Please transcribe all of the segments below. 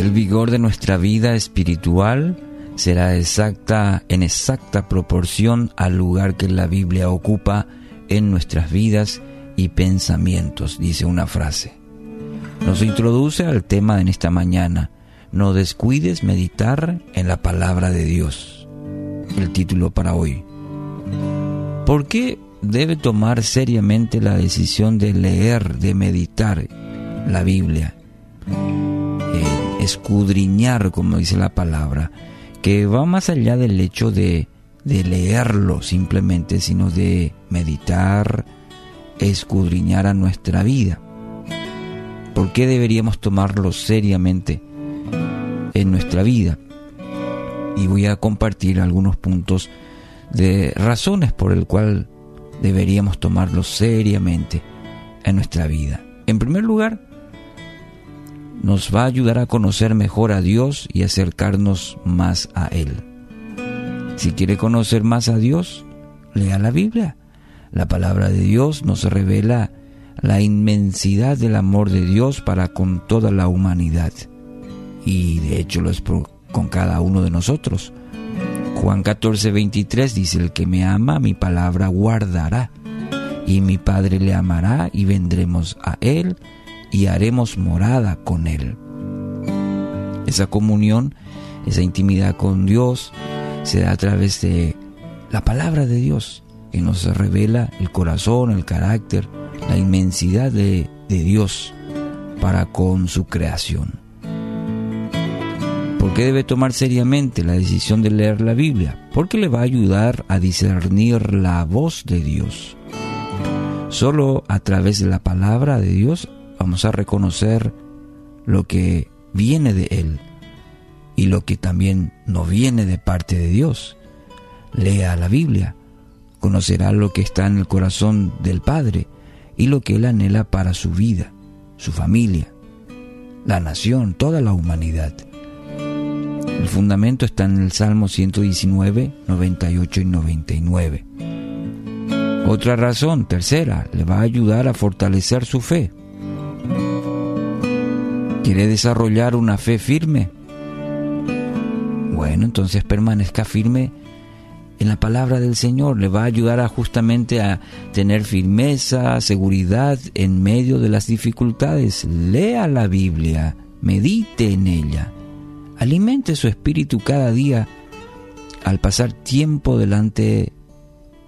El vigor de nuestra vida espiritual será exacta en exacta proporción al lugar que la Biblia ocupa en nuestras vidas y pensamientos, dice una frase. Nos introduce al tema en esta mañana. No descuides meditar en la palabra de Dios. El título para hoy. ¿Por qué debe tomar seriamente la decisión de leer, de meditar la Biblia? Escudriñar, como dice la palabra, que va más allá del hecho de, de leerlo simplemente, sino de meditar, escudriñar a nuestra vida. ¿Por qué deberíamos tomarlo seriamente en nuestra vida? Y voy a compartir algunos puntos de razones por el cual deberíamos tomarlo seriamente en nuestra vida. En primer lugar, nos va a ayudar a conocer mejor a Dios y acercarnos más a Él. Si quiere conocer más a Dios, lea la Biblia. La palabra de Dios nos revela la inmensidad del amor de Dios para con toda la humanidad. Y de hecho lo es con cada uno de nosotros. Juan 14, 23 dice, el que me ama, mi palabra guardará, y mi Padre le amará, y vendremos a él, y haremos morada con él. Esa comunión, esa intimidad con Dios, se da a través de la palabra de Dios, que nos revela el corazón, el carácter, la inmensidad de, de Dios para con su creación. ¿Por qué debe tomar seriamente la decisión de leer la Biblia? Porque le va a ayudar a discernir la voz de Dios. Solo a través de la palabra de Dios vamos a reconocer lo que viene de Él y lo que también no viene de parte de Dios. Lea la Biblia, conocerá lo que está en el corazón del Padre y lo que Él anhela para su vida, su familia, la nación, toda la humanidad. El fundamento está en el Salmo 119, 98 y 99. Otra razón, tercera, le va a ayudar a fortalecer su fe. ¿Quiere desarrollar una fe firme? Bueno, entonces permanezca firme en la palabra del Señor. Le va a ayudar a justamente a tener firmeza, seguridad en medio de las dificultades. Lea la Biblia, medite en ella alimente su espíritu cada día al pasar tiempo delante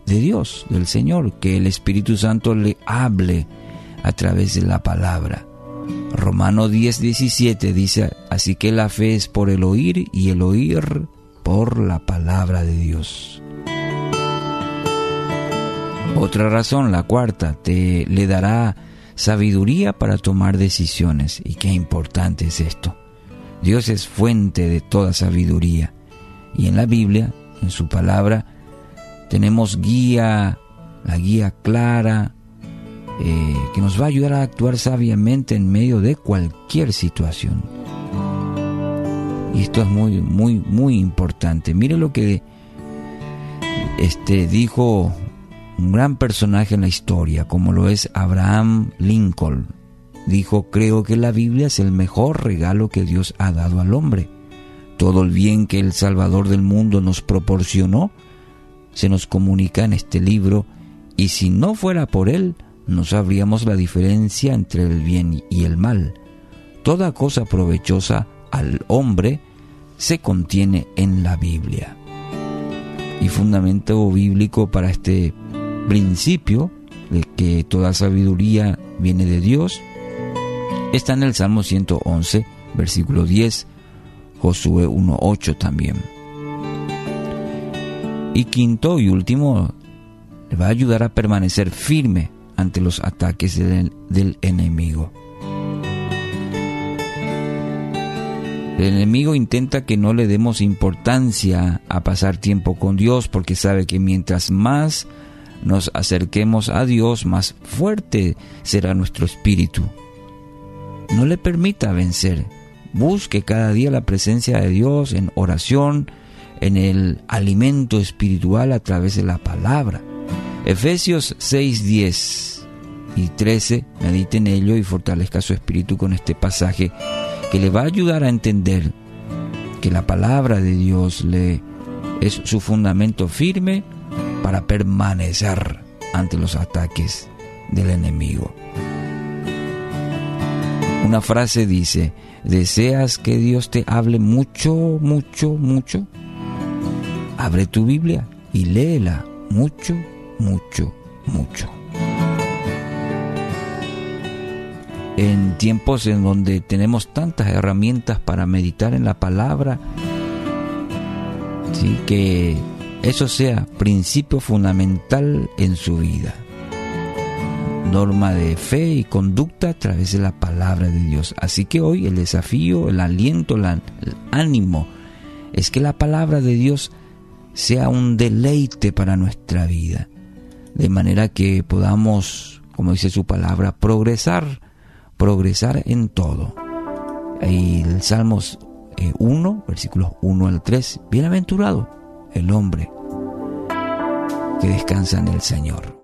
de Dios, del Señor, que el Espíritu Santo le hable a través de la palabra. Romano 10, 17 dice, así que la fe es por el oír y el oír por la palabra de Dios. Otra razón, la cuarta, te le dará sabiduría para tomar decisiones. Y qué importante es esto. Dios es fuente de toda sabiduría. Y en la Biblia, en su palabra, tenemos guía, la guía clara, eh, que nos va a ayudar a actuar sabiamente en medio de cualquier situación. Y esto es muy, muy, muy importante. Mire lo que este, dijo un gran personaje en la historia, como lo es Abraham Lincoln dijo, creo que la Biblia es el mejor regalo que Dios ha dado al hombre. Todo el bien que el Salvador del mundo nos proporcionó se nos comunica en este libro y si no fuera por él, no sabríamos la diferencia entre el bien y el mal. Toda cosa provechosa al hombre se contiene en la Biblia. Y fundamento bíblico para este principio de que toda sabiduría viene de Dios Está en el Salmo 111, versículo 10, Josué 1.8 también. Y quinto y último, le va a ayudar a permanecer firme ante los ataques del, del enemigo. El enemigo intenta que no le demos importancia a pasar tiempo con Dios porque sabe que mientras más nos acerquemos a Dios, más fuerte será nuestro espíritu no le permita vencer. Busque cada día la presencia de Dios en oración, en el alimento espiritual a través de la palabra. Efesios 6, 10 y 13, medite en ello y fortalezca su espíritu con este pasaje que le va a ayudar a entender que la palabra de Dios le es su fundamento firme para permanecer ante los ataques del enemigo. Una frase dice, ¿deseas que Dios te hable mucho, mucho, mucho? Abre tu Biblia y léela mucho, mucho, mucho. En tiempos en donde tenemos tantas herramientas para meditar en la palabra, ¿sí? que eso sea principio fundamental en su vida. Norma de fe y conducta a través de la palabra de Dios. Así que hoy el desafío, el aliento, el ánimo es que la palabra de Dios sea un deleite para nuestra vida. De manera que podamos, como dice su palabra, progresar, progresar en todo. Y el Salmos 1, eh, versículos 1 al 3, bienaventurado el hombre que descansa en el Señor.